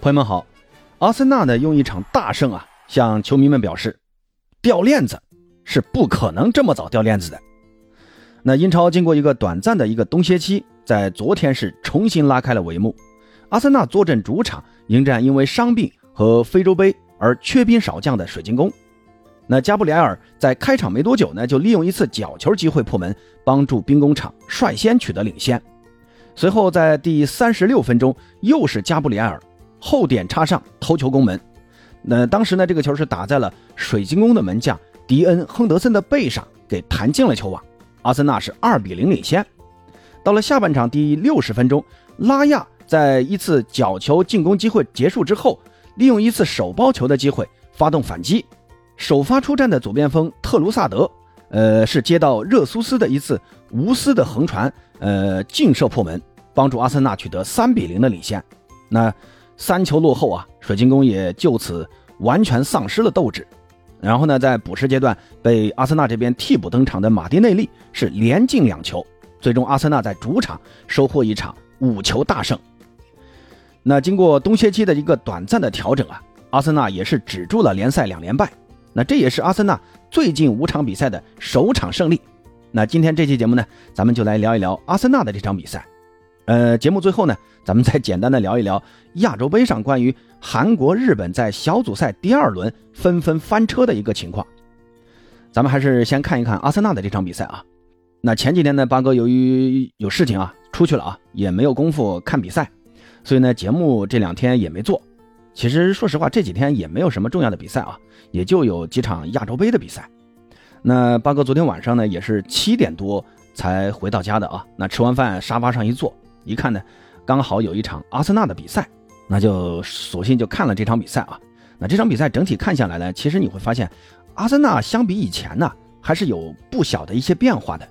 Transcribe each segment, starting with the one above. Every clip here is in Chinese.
朋友们好，阿森纳呢用一场大胜啊，向球迷们表示，掉链子是不可能这么早掉链子的。那英超经过一个短暂的一个冬歇期，在昨天是重新拉开了帷幕。阿森纳坐镇主场迎战因为伤病和非洲杯而缺兵少将的水晶宫。那加布里埃尔在开场没多久呢，就利用一次角球机会破门，帮助兵工厂率先取得领先。随后在第三十六分钟，又是加布里埃尔。后点插上头球攻门，那当时呢，这个球是打在了水晶宫的门将迪恩·亨德森的背上，给弹进了球网。阿森纳是二比零领先。到了下半场第六十分钟，拉亚在一次角球进攻机会结束之后，利用一次手包球的机会发动反击。首发出战的左边锋特卢萨德，呃，是接到热苏斯的一次无私的横传，呃，劲射破门，帮助阿森纳取得三比零的领先。那。三球落后啊，水晶宫也就此完全丧失了斗志。然后呢，在补时阶段被阿森纳这边替补登场的马丁内利是连进两球，最终阿森纳在主场收获一场五球大胜。那经过冬歇期的一个短暂的调整啊，阿森纳也是止住了联赛两连败。那这也是阿森纳最近五场比赛的首场胜利。那今天这期节目呢，咱们就来聊一聊阿森纳的这场比赛。呃，节目最后呢，咱们再简单的聊一聊亚洲杯上关于韩国、日本在小组赛第二轮纷纷翻车的一个情况。咱们还是先看一看阿森纳的这场比赛啊。那前几天呢，八哥由于有事情啊出去了啊，也没有功夫看比赛，所以呢，节目这两天也没做。其实说实话，这几天也没有什么重要的比赛啊，也就有几场亚洲杯的比赛。那八哥昨天晚上呢，也是七点多才回到家的啊。那吃完饭，沙发上一坐。一看呢，刚好有一场阿森纳的比赛，那就索性就看了这场比赛啊。那这场比赛整体看下来呢，其实你会发现，阿森纳相比以前呢，还是有不小的一些变化的。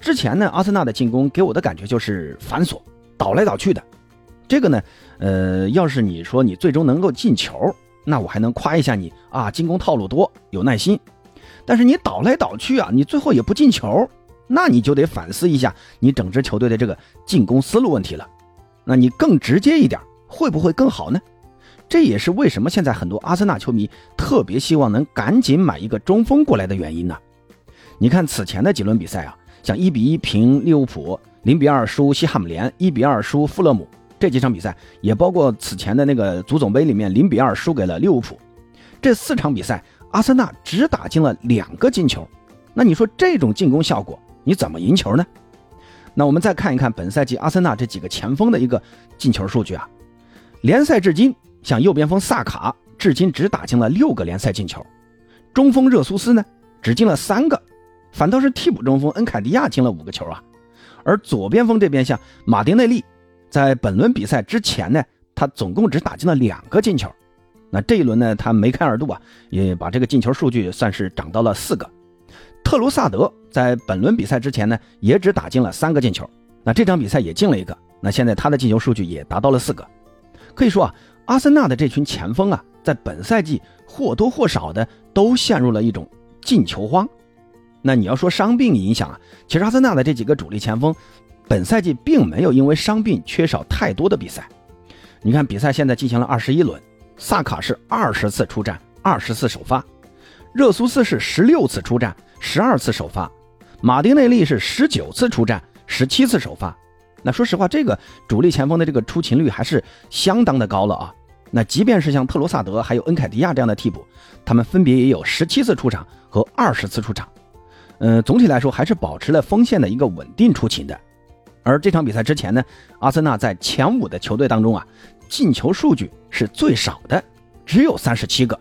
之前呢，阿森纳的进攻给我的感觉就是繁琐，倒来倒去的。这个呢，呃，要是你说你最终能够进球，那我还能夸一下你啊，进攻套路多，有耐心。但是你倒来倒去啊，你最后也不进球。那你就得反思一下你整支球队的这个进攻思路问题了。那你更直接一点，会不会更好呢？这也是为什么现在很多阿森纳球迷特别希望能赶紧买一个中锋过来的原因呢？你看此前的几轮比赛啊，像一比一平利物浦、零比二输西汉姆联、一比二输富勒姆这几场比赛，也包括此前的那个足总杯里面零比二输给了利物浦，这四场比赛阿森纳只打进了两个进球。那你说这种进攻效果？你怎么赢球呢？那我们再看一看本赛季阿森纳这几个前锋的一个进球数据啊。联赛至今，像右边锋萨卡至今只打进了六个联赛进球，中锋热苏斯呢只进了三个，反倒是替补中锋恩凯迪亚进了五个球啊。而左边锋这边像马丁内利，在本轮比赛之前呢，他总共只打进了两个进球。那这一轮呢，他梅开二度啊，也把这个进球数据算是涨到了四个。特鲁萨德在本轮比赛之前呢，也只打进了三个进球。那这场比赛也进了一个。那现在他的进球数据也达到了四个。可以说啊，阿森纳的这群前锋啊，在本赛季或多或少的都陷入了一种进球荒。那你要说伤病影响啊，其实阿森纳的这几个主力前锋，本赛季并没有因为伤病缺少太多的比赛。你看比赛现在进行了二十一轮，萨卡是二十次出战，二十次首发。热苏斯是十六次出战，十二次首发；马丁内利是十九次出战，十七次首发。那说实话，这个主力前锋的这个出勤率还是相当的高了啊。那即便是像特罗萨德还有恩凯迪亚这样的替补，他们分别也有十七次出场和二十次出场。嗯，总体来说还是保持了锋线的一个稳定出勤的。而这场比赛之前呢，阿森纳在前五的球队当中啊，进球数据是最少的，只有三十七个。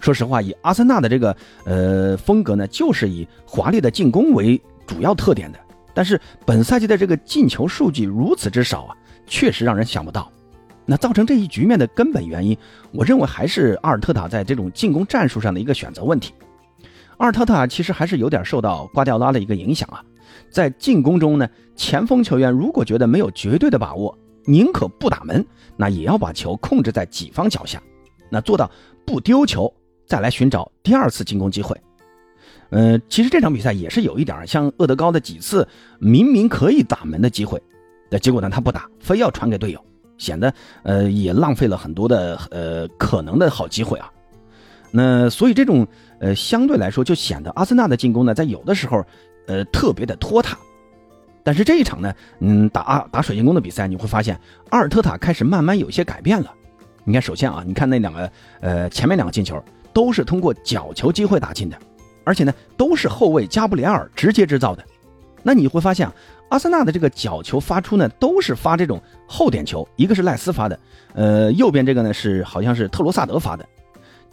说实话，以阿森纳的这个呃风格呢，就是以华丽的进攻为主要特点的。但是本赛季的这个进球数据如此之少啊，确实让人想不到。那造成这一局面的根本原因，我认为还是阿尔特塔在这种进攻战术上的一个选择问题。阿尔特塔其实还是有点受到瓜迪奥拉的一个影响啊，在进攻中呢，前锋球员如果觉得没有绝对的把握，宁可不打门，那也要把球控制在己方脚下，那做到不丢球。再来寻找第二次进攻机会，呃，其实这场比赛也是有一点像厄德高的几次明明可以打门的机会，的结果呢他不打，非要传给队友，显得呃也浪费了很多的呃可能的好机会啊。那所以这种呃相对来说就显得阿森纳的进攻呢，在有的时候呃特别的拖沓。但是这一场呢，嗯，打阿打水晶宫的比赛，你会发现阿尔特塔开始慢慢有些改变了。你看，首先啊，你看那两个呃前面两个进球都是通过角球机会打进的，而且呢都是后卫加布里埃尔直接制造的。那你会发现啊。阿森纳的这个角球发出呢，都是发这种后点球，一个是赖斯发的，呃，右边这个呢是好像是特罗萨德发的。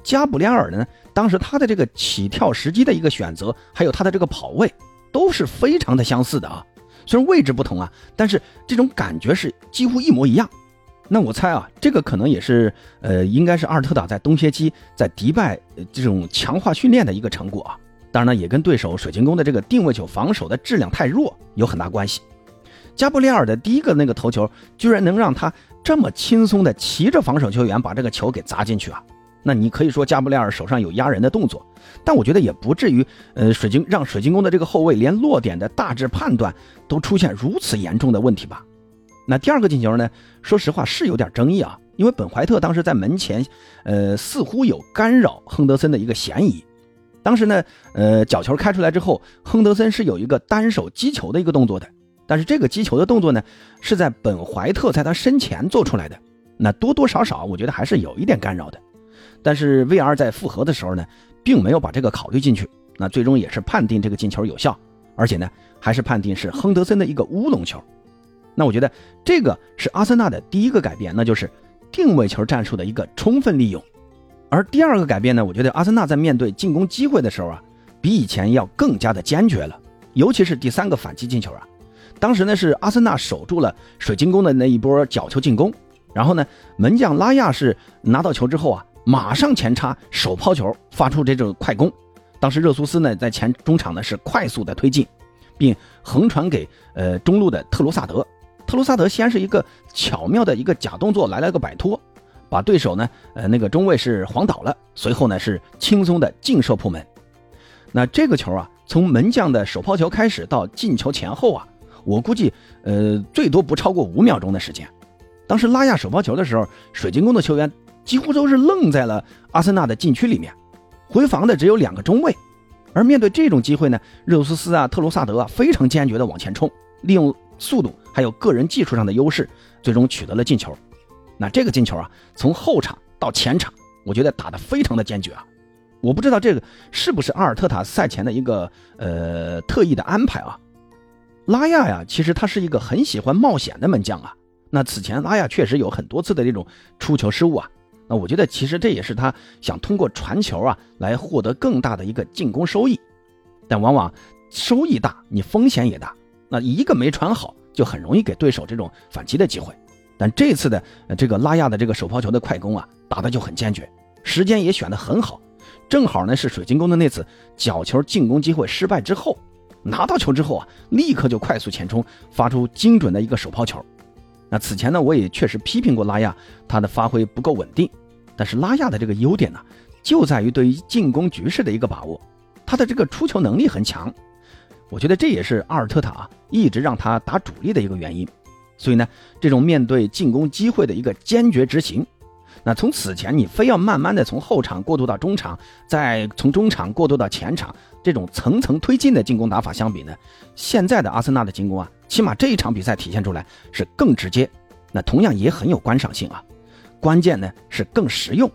加布里埃尔呢，当时他的这个起跳时机的一个选择，还有他的这个跑位，都是非常的相似的啊。虽然位置不同啊，但是这种感觉是几乎一模一样。那我猜啊，这个可能也是呃，应该是阿尔特塔在冬歇期在迪拜这种强化训练的一个成果啊。当然呢，也跟对手水晶宫的这个定位球防守的质量太弱有很大关系。加布里尔的第一个那个头球，居然能让他这么轻松的骑着防守球员把这个球给砸进去啊！那你可以说加布里尔手上有压人的动作，但我觉得也不至于，呃，水晶让水晶宫的这个后卫连落点的大致判断都出现如此严重的问题吧？那第二个进球呢？说实话是有点争议啊，因为本怀特当时在门前，呃，似乎有干扰亨德森的一个嫌疑。当时呢，呃，角球开出来之后，亨德森是有一个单手击球的一个动作的，但是这个击球的动作呢，是在本怀特在他身前做出来的，那多多少少我觉得还是有一点干扰的。但是 VR 在复核的时候呢，并没有把这个考虑进去，那最终也是判定这个进球有效，而且呢，还是判定是亨德森的一个乌龙球。那我觉得这个是阿森纳的第一个改变，那就是定位球战术的一个充分利用。而第二个改变呢，我觉得阿森纳在面对进攻机会的时候啊，比以前要更加的坚决了。尤其是第三个反击进球啊，当时呢是阿森纳守住了水晶宫的那一波角球进攻，然后呢门将拉亚是拿到球之后啊，马上前插手抛球，发出这种快攻。当时热苏斯呢在前中场呢是快速的推进，并横传给呃中路的特罗萨德。特罗萨德先是一个巧妙的一个假动作，来了个摆脱。把对手呢，呃，那个中卫是晃倒了，随后呢是轻松的劲射破门。那这个球啊，从门将的手抛球开始到进球前后啊，我估计呃最多不超过五秒钟的时间。当时拉亚手抛球的时候，水晶宫的球员几乎都是愣在了阿森纳的禁区里面，回防的只有两个中卫。而面对这种机会呢，热苏斯啊、特罗萨德啊非常坚决的往前冲，利用速度还有个人技术上的优势，最终取得了进球。那这个进球啊，从后场到前场，我觉得打得非常的坚决啊！我不知道这个是不是阿尔特塔赛前的一个呃特意的安排啊？拉亚呀，其实他是一个很喜欢冒险的门将啊。那此前拉亚确实有很多次的这种出球失误啊。那我觉得其实这也是他想通过传球啊来获得更大的一个进攻收益，但往往收益大，你风险也大。那一个没传好，就很容易给对手这种反击的机会。但这次的这个拉亚的这个手抛球的快攻啊，打的就很坚决，时间也选的很好，正好呢是水晶宫的那次角球进攻机会失败之后，拿到球之后啊，立刻就快速前冲，发出精准的一个手抛球。那此前呢，我也确实批评过拉亚，他的发挥不够稳定。但是拉亚的这个优点呢，就在于对于进攻局势的一个把握，他的这个出球能力很强。我觉得这也是阿尔特塔一直让他打主力的一个原因。所以呢，这种面对进攻机会的一个坚决执行，那从此前你非要慢慢的从后场过渡到中场，再从中场过渡到前场，这种层层推进的进攻打法相比呢，现在的阿森纳的进攻啊，起码这一场比赛体现出来是更直接，那同样也很有观赏性啊。关键呢是更实用。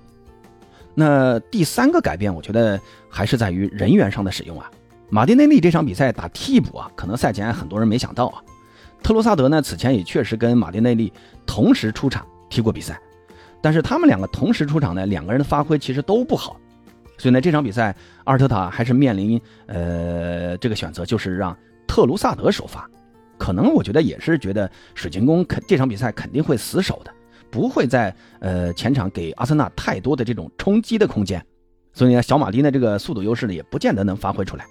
那第三个改变，我觉得还是在于人员上的使用啊。马丁内利这场比赛打替补啊，可能赛前很多人没想到啊。特罗萨德呢，此前也确实跟马丁内利同时出场踢过比赛，但是他们两个同时出场呢，两个人的发挥其实都不好，所以呢，这场比赛阿尔特塔还是面临呃这个选择，就是让特卢萨德首发。可能我觉得也是觉得水晶宫肯这场比赛肯定会死守的，不会在呃前场给阿森纳太多的这种冲击的空间，所以呢，小马丁的这个速度优势呢，也不见得能发挥出来。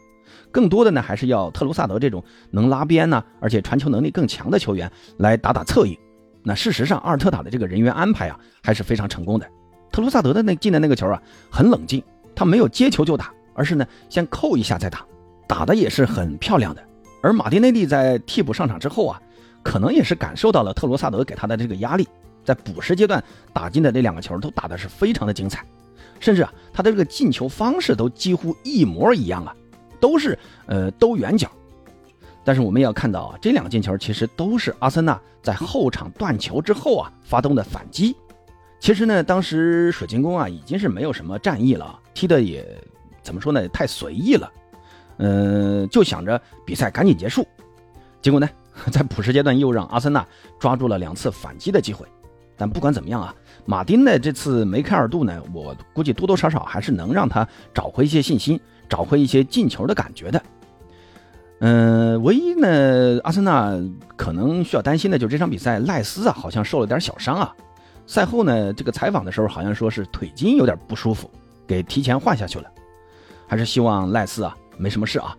更多的呢，还是要特鲁萨德这种能拉边呢，而且传球能力更强的球员来打打策应。那事实上，阿尔特塔的这个人员安排啊，还是非常成功的。特鲁萨德的那进的那个球啊，很冷静，他没有接球就打，而是呢先扣一下再打，打的也是很漂亮的。而马丁内利在替补上场之后啊，可能也是感受到了特罗萨德给他的这个压力，在补时阶段打进的那两个球都打的是非常的精彩，甚至啊，他的这个进球方式都几乎一模一样啊，都是呃兜圆角。但是我们要看到啊，这两个进球其实都是阿森纳在后场断球之后啊发动的反击。其实呢，当时水晶宫啊已经是没有什么战意了，踢的也怎么说呢，太随意了。嗯，就想着比赛赶紧结束。结果呢，在补时阶段又让阿森纳抓住了两次反击的机会。但不管怎么样啊，马丁的这次梅开二度呢，我估计多多少少还是能让他找回一些信心，找回一些进球的感觉的。嗯，唯一呢，阿森纳可能需要担心的就是这场比赛赖斯啊，好像受了点小伤啊。赛后呢，这个采访的时候好像说是腿筋有点不舒服，给提前换下去了。还是希望赖斯啊没什么事啊。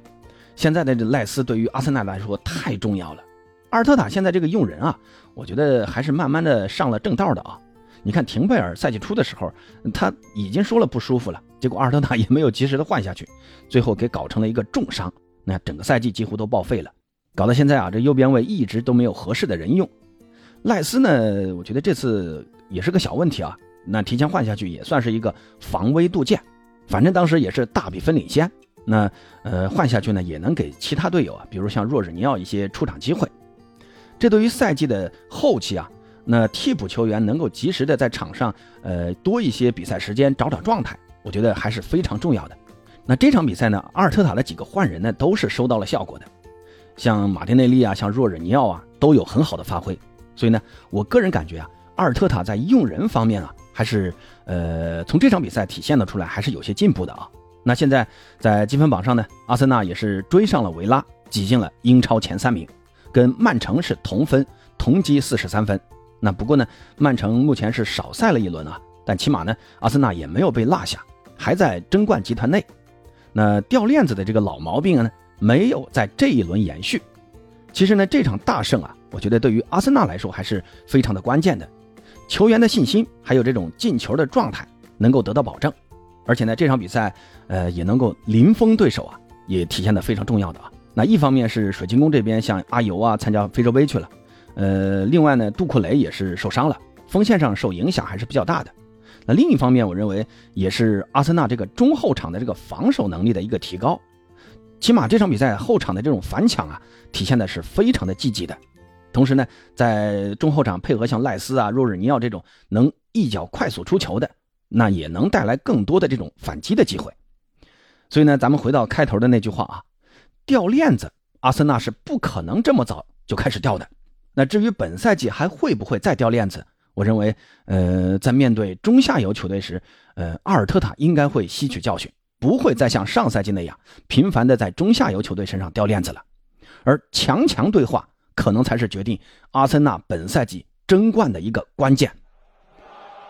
现在的这赖斯对于阿森纳来说太重要了。阿尔特塔现在这个用人啊，我觉得还是慢慢的上了正道的啊。你看廷贝尔赛季初的时候，他已经说了不舒服了，结果阿尔特塔也没有及时的换下去，最后给搞成了一个重伤。那整个赛季几乎都报废了，搞到现在啊，这右边位一直都没有合适的人用。赖斯呢，我觉得这次也是个小问题啊，那提前换下去也算是一个防微杜渐，反正当时也是大比分领先，那呃换下去呢也能给其他队友啊，比如像若日尼奥一些出场机会。这对于赛季的后期啊，那替补球员能够及时的在场上呃多一些比赛时间，找找状态，我觉得还是非常重要的。那这场比赛呢，阿尔特塔的几个换人呢，都是收到了效果的，像马丁内利啊，像若尔尼奥啊，都有很好的发挥。所以呢，我个人感觉啊，阿尔特塔在用人方面啊，还是呃，从这场比赛体现的出来，还是有些进步的啊。那现在在积分榜上呢，阿森纳也是追上了维拉，挤进了英超前三名，跟曼城是同分，同积四十三分。那不过呢，曼城目前是少赛了一轮啊，但起码呢，阿森纳也没有被落下，还在争冠集团内。那掉链子的这个老毛病呢，没有在这一轮延续。其实呢，这场大胜啊，我觉得对于阿森纳来说还是非常的关键的，球员的信心还有这种进球的状态能够得到保证，而且呢，这场比赛呃也能够零封对手啊，也体现的非常重要的啊。那一方面是水晶宫这边像阿尤啊参加非洲杯去了，呃，另外呢，杜库雷也是受伤了，锋线上受影响还是比较大的。那另一方面，我认为也是阿森纳这个中后场的这个防守能力的一个提高，起码这场比赛后场的这种反抢啊，体现的是非常的积极的。同时呢，在中后场配合像赖斯啊、若日尼奥这种能一脚快速出球的，那也能带来更多的这种反击的机会。所以呢，咱们回到开头的那句话啊，掉链子，阿森纳是不可能这么早就开始掉的。那至于本赛季还会不会再掉链子？我认为，呃，在面对中下游球队时，呃，阿尔特塔应该会吸取教训，不会再像上赛季那样频繁的在中下游球队身上掉链子了。而强强对话可能才是决定阿森纳本赛季争冠的一个关键。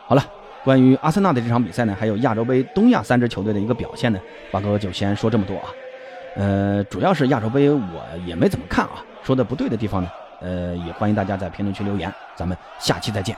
好了，关于阿森纳的这场比赛呢，还有亚洲杯东亚三支球队的一个表现呢，八哥就先说这么多啊。呃，主要是亚洲杯我也没怎么看啊，说的不对的地方呢，呃，也欢迎大家在评论区留言，咱们下期再见。